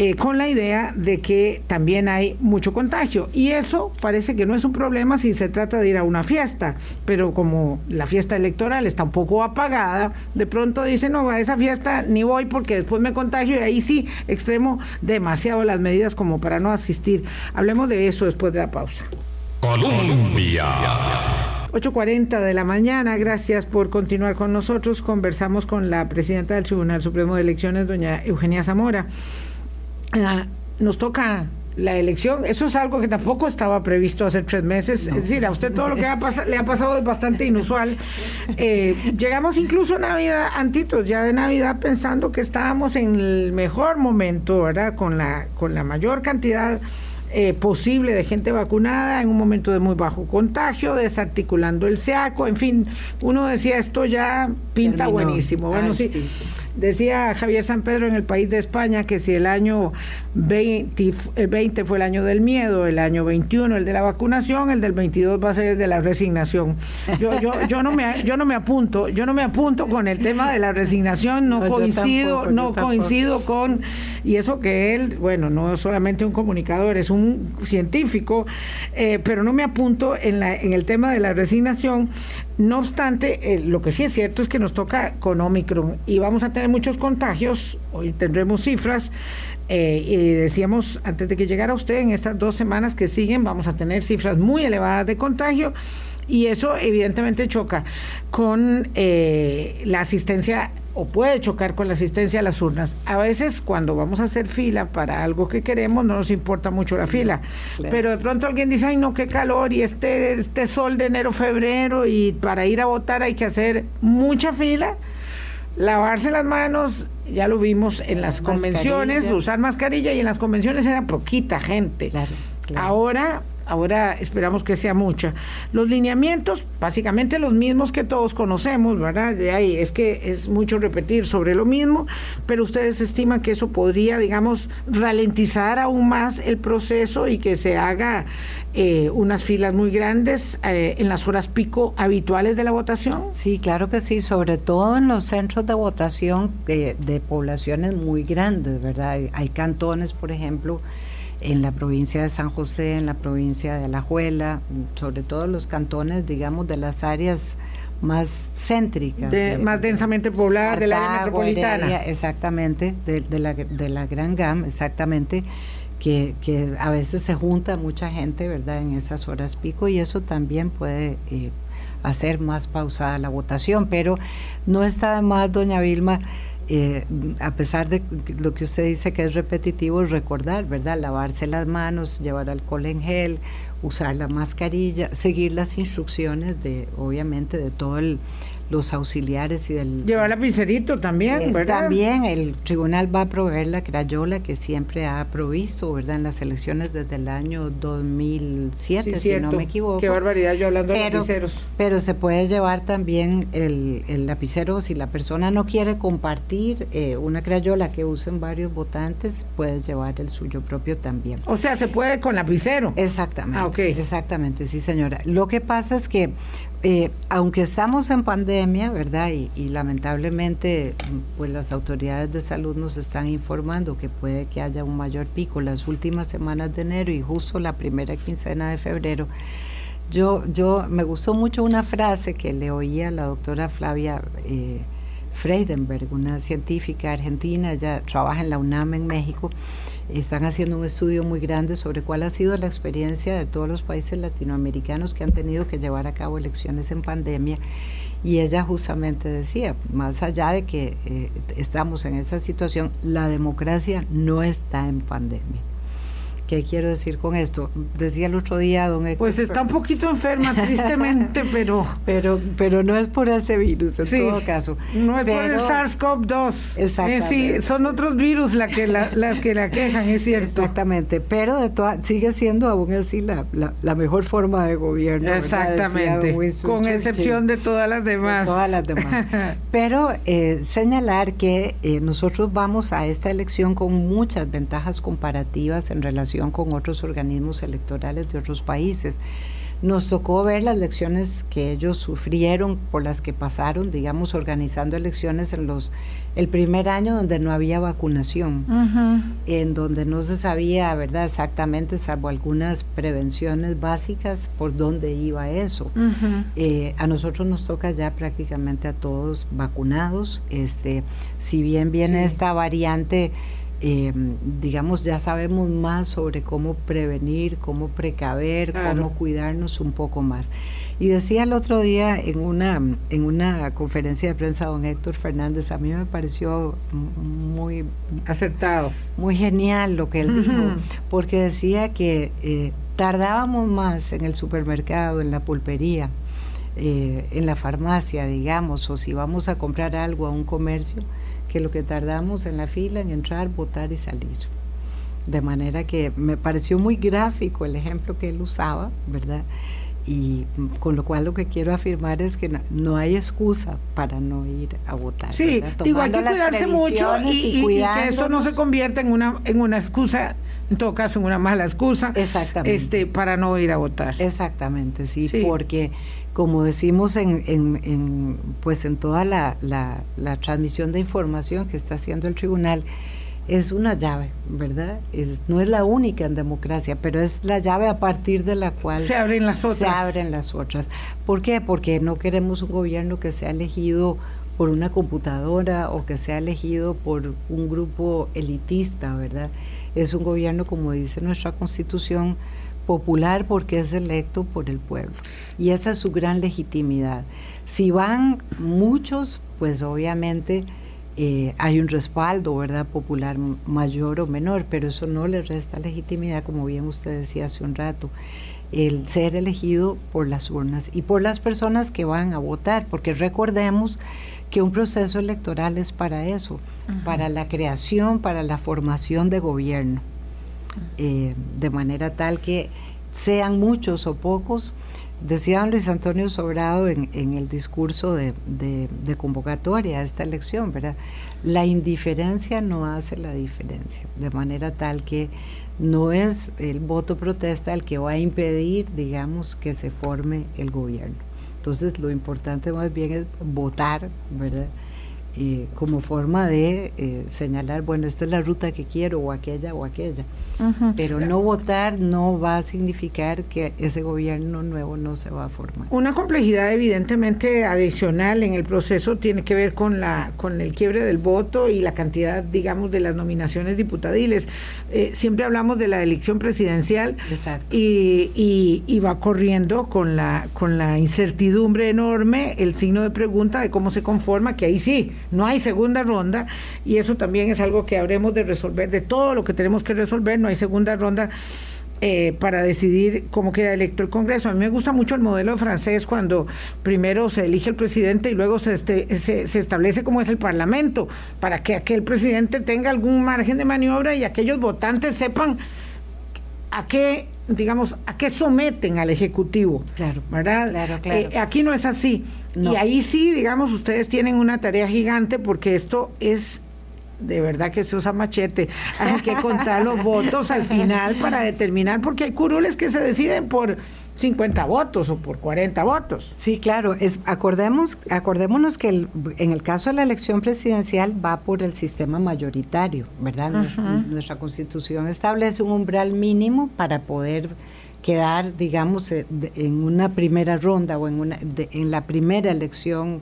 Eh, con la idea de que también hay mucho contagio. Y eso parece que no es un problema si se trata de ir a una fiesta, pero como la fiesta electoral está un poco apagada, de pronto dicen, no, a esa fiesta ni voy porque después me contagio y ahí sí extremo demasiado las medidas como para no asistir. Hablemos de eso después de la pausa. Colombia. 8.40 de la mañana, gracias por continuar con nosotros. Conversamos con la presidenta del Tribunal Supremo de Elecciones, doña Eugenia Zamora. Ah, nos toca la elección. Eso es algo que tampoco estaba previsto hace tres meses. Es decir, a usted todo lo que le ha pasado es bastante inusual. Eh, llegamos incluso a Navidad, antitos ya de Navidad, pensando que estábamos en el mejor momento, ¿verdad? Con la, con la mayor cantidad eh, posible de gente vacunada en un momento de muy bajo contagio, desarticulando el SEACO, en fin, uno decía esto ya pinta buenísimo. Bueno, sí. Decía Javier San Pedro en el país de España que si el año 20, el 20 fue el año del miedo, el año 21 el de la vacunación, el del 22 va a ser el de la resignación. Yo, yo, yo, no, me, yo no me apunto, yo no me apunto con el tema de la resignación, no, coincido, no coincido con, y eso que él, bueno, no es solamente un comunicador, es un científico, eh, pero no me apunto en, la, en el tema de la resignación. No obstante, eh, lo que sí es cierto es que nos toca con Omicron y vamos a tener muchos contagios, hoy tendremos cifras, eh, y decíamos antes de que llegara usted, en estas dos semanas que siguen vamos a tener cifras muy elevadas de contagio y eso evidentemente choca con eh, la asistencia o puede chocar con la asistencia a las urnas. A veces cuando vamos a hacer fila para algo que queremos no nos importa mucho la fila, pero de pronto alguien dice, ay no, qué calor y este, este sol de enero, febrero y para ir a votar hay que hacer mucha fila lavarse las manos, ya lo vimos en las convenciones, usar mascarilla y en las convenciones era poquita gente. Ahora ahora esperamos que sea mucha. Los lineamientos, básicamente los mismos que todos conocemos, ¿verdad? De ahí es que es mucho repetir sobre lo mismo, pero ustedes estiman que eso podría, digamos, ralentizar aún más el proceso y que se haga eh, unas filas muy grandes eh, en las horas pico habituales de la votación? Sí, claro que sí, sobre todo en los centros de votación de, de poblaciones muy grandes, ¿verdad? hay cantones, por ejemplo, en la provincia de San José, en la provincia de Alajuela, sobre todo los cantones, digamos, de las áreas más céntricas. más densamente pobladas de la área metropolitana. exactamente, de, la, de la Gran GAM, exactamente, que, que, a veces se junta mucha gente, ¿verdad?, en esas horas pico y eso también puede eh, hacer más pausada la votación, pero no está de más, doña Vilma, eh, a pesar de lo que usted dice que es repetitivo, recordar, ¿verdad? Lavarse las manos, llevar alcohol en gel, usar la mascarilla, seguir las instrucciones de, obviamente, de todo el los auxiliares y del... Llevar lapicerito también, eh, ¿verdad? También el tribunal va a proveer la crayola que siempre ha provisto, ¿verdad? En las elecciones desde el año 2007, si no me equivoco. Qué barbaridad yo hablando de lapiceros. Pero se puede llevar también el, el lapicero, si la persona no quiere compartir eh, una crayola que usen varios votantes, puede llevar el suyo propio también. O sea, se puede con lapicero. Exactamente. Ah, Exactamente, sí señora. Lo que pasa es que eh, aunque estamos en pandemia, ¿verdad? Y, lamentablemente, pues las autoridades de salud nos están informando que puede que haya un mayor pico las últimas semanas de enero y justo la primera quincena de febrero. Yo, yo me gustó mucho una frase que le oía la doctora Flavia eh, Freidenberg, una científica argentina, ella trabaja en la UNAM en México están haciendo un estudio muy grande sobre cuál ha sido la experiencia de todos los países latinoamericanos que han tenido que llevar a cabo elecciones en pandemia. Y ella justamente decía, más allá de que eh, estamos en esa situación, la democracia no está en pandemia. ¿Qué quiero decir con esto? Decía el otro día, don Héctor. Pues está un poquito enferma, tristemente, pero. Pero, pero no es por ese virus, en todo caso. No es por el SARS-CoV-2. Exactamente. sí, son otros virus la que las que la quejan, es cierto. Exactamente, pero de toda, sigue siendo aún así la, la, mejor forma de gobierno. Exactamente. Con excepción de todas las demás. todas las demás. pero eh, señalar que eh, nosotros vamos a esta elección con muchas ventajas comparativas en relación con otros organismos electorales de otros países. Nos tocó ver las lecciones que ellos sufrieron, por las que pasaron, digamos, organizando elecciones en los el primer año donde no había vacunación, en donde no se sabía, verdad, exactamente, salvo algunas prevenciones básicas, por dónde iba eso. Eh, a nosotros nos toca ya prácticamente a todos vacunados. Este, si bien viene esta variante eh, digamos, ya sabemos más sobre cómo prevenir, cómo precaver, cómo cuidarnos un poco más. Y decía el otro día en una, en una conferencia de prensa don Héctor Fernández, a mí me pareció muy acertado, muy genial lo que él dijo, porque decía que eh, tardábamos más en el supermercado, en la pulpería, eh, en la farmacia, digamos, o si vamos a comprar algo a un comercio, que lo que tardamos en la fila en entrar, votar y salir. De manera que me pareció muy gráfico el ejemplo que él usaba, ¿verdad? Y con lo cual lo que quiero afirmar es que no, hay excusa para no ir a votar. Sí, digo, hay que cuidarse mucho y, que eso no se convierta en una, en una excusa en todo caso en una mala excusa Exactamente. este para no ir a votar exactamente sí, sí. porque como decimos en, en, pues en toda la, la, transmisión de información que está haciendo el tribunal, es una llave, ¿verdad? Es, no es la única en democracia, pero es la llave a partir de la cual se abren las otras. Se abren las otras. ¿Por qué? Porque no queremos un gobierno que sea elegido por una computadora o que sea elegido por un grupo elitista, ¿verdad? Es un gobierno, como dice nuestra constitución, popular porque es electo por el pueblo. Y esa es su gran legitimidad. Si van muchos, pues obviamente eh, hay un respaldo, ¿verdad?, popular mayor o menor, pero eso no le resta legitimidad, como bien usted decía hace un rato, el ser elegido por las urnas y por las personas que van a votar, porque recordemos que un proceso electoral es para eso, para la creación, para la formación de gobierno. Eh, de manera tal que sean muchos o pocos. Decía Luis Antonio Sobrado en, el discurso de, convocatoria a esta elección, ¿verdad? La indiferencia no hace la diferencia, de manera tal que no es el voto protesta el que va a impedir, digamos, que se forme el gobierno. Entonces, lo importante más bien es votar, ¿verdad? Eh, como forma de eh, señalar, bueno, esta es la ruta que quiero o aquella o aquella. Pero no votar no va a significar que ese gobierno nuevo no se va a formar. Una complejidad evidentemente adicional en el proceso tiene que ver con la con el quiebre del voto y la cantidad, digamos, de las nominaciones diputadiles. Eh, siempre hablamos de la elección presidencial y, y, y, va corriendo con la con la incertidumbre enorme, el signo de pregunta de cómo se conforma, que ahí sí no hay segunda ronda y eso también es algo que habremos de resolver, de todo lo que tenemos que resolver, no hay segunda ronda. Eh, para decidir cómo queda electo el Congreso. A mí me gusta mucho el modelo francés cuando primero se elige el presidente y luego se, este, se, se, establece cómo es el Parlamento, para que aquel presidente tenga algún margen de maniobra y aquellos votantes sepan a qué digamos, a qué someten al Ejecutivo. Claro, ¿verdad? Claro, claro. Eh, aquí no es así. Y ahí sí, digamos, ustedes tienen una tarea gigante porque esto es de verdad que eso es a machete. Hay que contar los votos al final para determinar, porque hay curules que se deciden por 50 votos o por 40 votos. Sí, claro. Es, acordemos, acordémonos que en el caso de la elección presidencial va por el sistema mayoritario, ¿verdad? Nuestra constitución establece un umbral mínimo para poder quedar, digamos, eh, en una primera ronda o en, una, en la primera elección,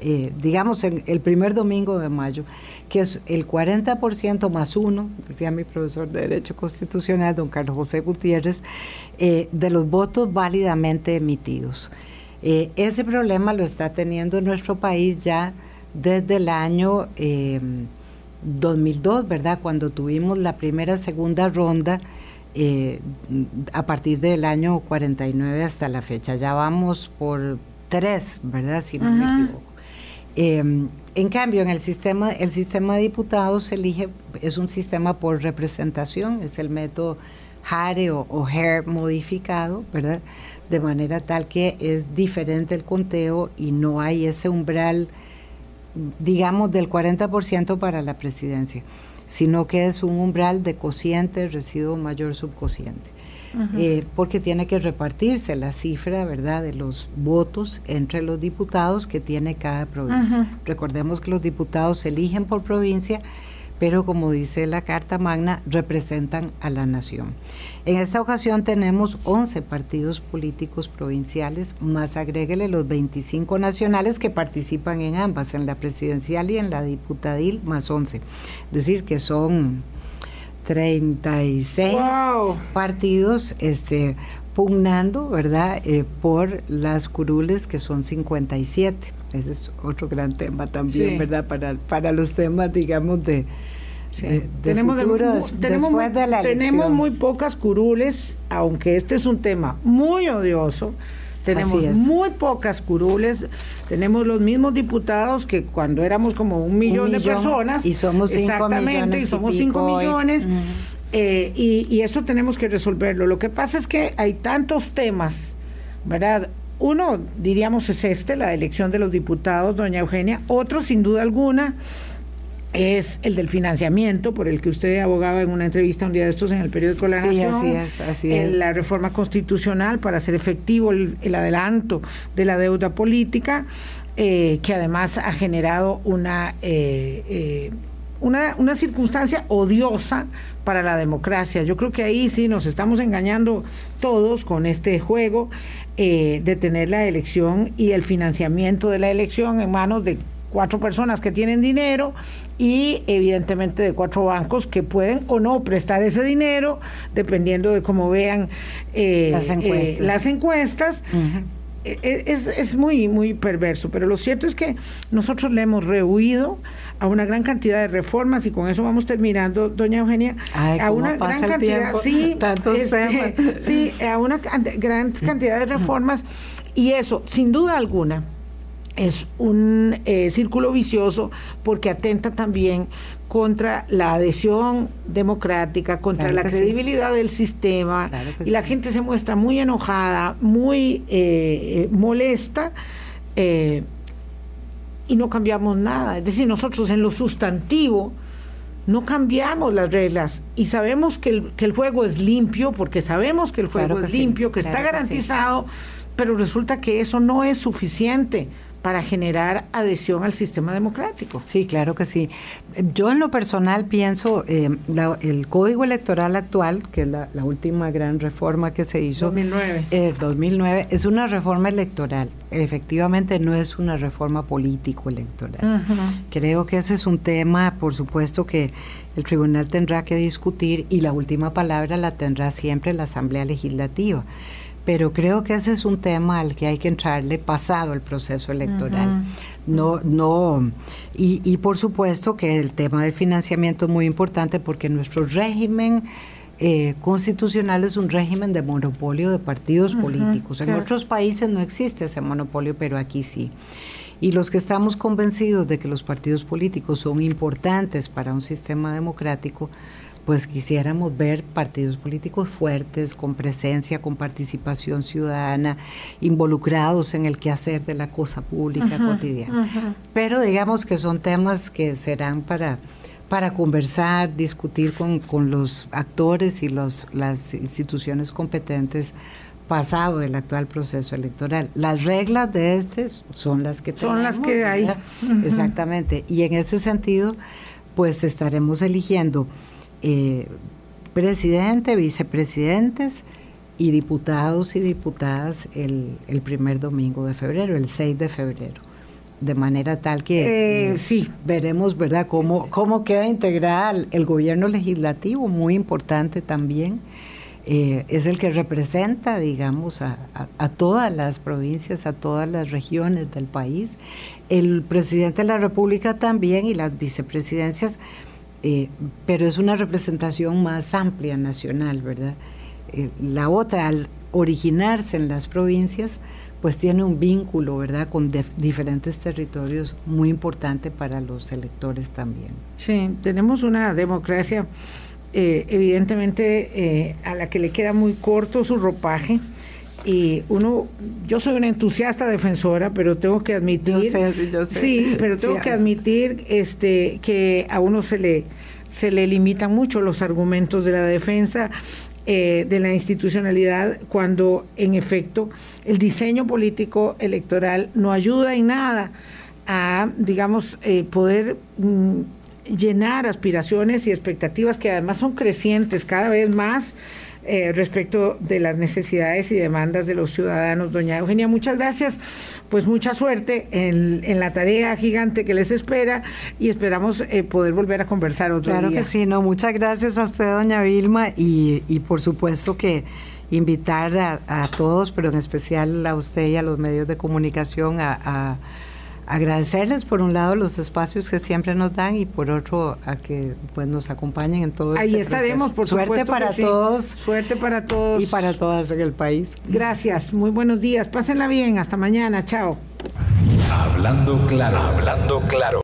eh, digamos, en el primer domingo de mayo, que es el 40% más uno, decía mi profesor de Derecho Constitucional, don Carlos José Gutiérrez, eh, de los votos válidamente emitidos. ese problema lo está teniendo nuestro país ya desde el año 2002, ¿verdad? Cuando tuvimos la primera, segunda ronda eh, a partir del año 49 hasta la fecha. Ya vamos por tres, ¿verdad? Si no me equivoco. Em, en cambio, en el sistema, el sistema de diputados se elige, es un sistema por representación, es el método Hare o, o Hare modificado, ¿verdad? De manera tal que es diferente el conteo y no hay ese umbral, digamos, del 40% para la presidencia, sino que es un umbral de cociente, residuo mayor subcociente. Eh, porque tiene que repartirse la cifra, ¿verdad?, de los votos entre los diputados que tiene cada provincia. Recordemos que los diputados se eligen por provincia, pero como dice la Carta Magna, representan a la nación. En esta ocasión tenemos 11 partidos políticos provinciales, más agréguele los 25 nacionales que participan en ambas, en la presidencial y en la diputadil, más 11. Es decir, que son 36 partidos este, pugnando, ¿verdad?, eh, por las curules que son 57. Ese es otro gran tema también, ¿verdad?, para, para los temas, digamos, de, tenemos, tenemos, muy, tenemos muy pocas curules, aunque este es un tema muy odioso. Tenemos muy pocas curules, tenemos los mismos diputados que cuando éramos como un millón, de personas. Y somos cinco exactamente, y somos cinco millones. Eh, y, y eso tenemos que resolverlo. Lo que pasa es que hay tantos temas, ¿verdad? Uno, diríamos, es este, la elección de los diputados, doña Eugenia. Otro, sin duda alguna, es el del financiamiento, por el que usted abogaba en una entrevista un día de estos en el periódico La Nación. Sí, así es, así es. La reforma constitucional para hacer efectivo el, adelanto de la deuda política, eh, que además ha generado una, eh, eh, una, una circunstancia odiosa para la democracia. Yo creo que ahí sí nos estamos engañando todos con este juego de tener la elección y el financiamiento de la elección en manos de cuatro personas que tienen dinero y evidentemente de cuatro bancos que pueden o no prestar ese dinero dependiendo de cómo vean eh, las eh, encuestas. E, e, es, es, muy, muy perverso, pero lo cierto es que nosotros le hemos rehuido a una gran cantidad de reformas y con eso vamos terminando, doña Eugenia, a una gran cantidad, sí, este, sí, a una gran cantidad de reformas y eso, sin duda alguna, es un eh, círculo vicioso porque atenta también contra la adhesión democrática, contra la credibilidad del sistema, y la gente se muestra muy enojada, muy eh, eh, molesta, y no cambiamos nada. Es decir, nosotros en lo sustantivo no cambiamos las reglas y sabemos que el, que el juego es limpio, porque sabemos que el juego es limpio, que está garantizado, pero resulta que eso no es suficiente para generar adhesión al sistema democrático. Sí, claro que sí. Yo en lo personal pienso, eh, el código electoral actual, que es la, última gran reforma que se hizo, 2009. 2009, eh, es una reforma electoral. Efectivamente no es una reforma político-electoral. Creo que ese es un tema, por supuesto, que el tribunal tendrá que discutir y la última palabra la tendrá siempre la Asamblea Legislativa pero creo que ese es un tema al que hay que entrarle pasado el proceso electoral. No, no, y, por supuesto que el tema del financiamiento es muy importante porque nuestro régimen eh, constitucional es un régimen de monopolio de partidos políticos. En otros países no existe ese monopolio, pero aquí sí. Y los que estamos convencidos de que los partidos políticos son importantes para un sistema democrático, pues quisiéramos ver partidos políticos fuertes, con presencia, con participación ciudadana, involucrados en el quehacer de la cosa pública cotidiana. Pero digamos que son temas que serán para, para conversar, discutir con, con los actores y los, las instituciones competentes pasado el actual proceso electoral. Las reglas de este son las que Son las que hay. Exactamente. Y en ese sentido, pues estaremos eligiendo eh, presidente, vicepresidentes y diputados y diputadas el, el, primer domingo de febrero, el 6 de febrero. De manera tal que eh, eh, sí. veremos, ¿verdad?, cómo, cómo queda integrada el gobierno legislativo, muy importante también. es el que representa, digamos, a, a, todas las provincias, a todas las regiones del país. El presidente de la República también y las vicepresidencias eh, pero es una representación más amplia nacional, ¿verdad? Eh, la otra, al originarse en las provincias, pues tiene un vínculo, ¿verdad?, con diferentes territorios muy importante para los electores también. Sí, tenemos una democracia eh, evidentemente a la que le queda muy corto su ropaje y uno, yo soy una entusiasta defensora, pero tengo que admitir, sí, pero tengo que admitir este que a uno se le se le limitan mucho los argumentos de la defensa eh, de la institucionalidad cuando en efecto el diseño político electoral no ayuda en nada a, digamos, eh, poder mm, llenar aspiraciones y expectativas que además son crecientes cada vez más eh, respecto de las necesidades y demandas de los ciudadanos. Doña Eugenia, muchas gracias. Pues mucha suerte en, en la tarea gigante que les espera y esperamos eh, poder volver a conversar otro día. Claro que sí, no, muchas gracias a usted, doña Vilma, y, y por supuesto que invitar a, a, todos, pero en especial a usted y a los medios de comunicación a agradecerles por un lado los espacios que siempre nos dan y por otro a que pues nos acompañen en todo Ahí este estaremos, por suerte para todos. Suerte para todos. Y para todas en el país. Gracias, muy buenos días. Pásenla bien, hasta mañana, chao. Hablando claro, hablando claro.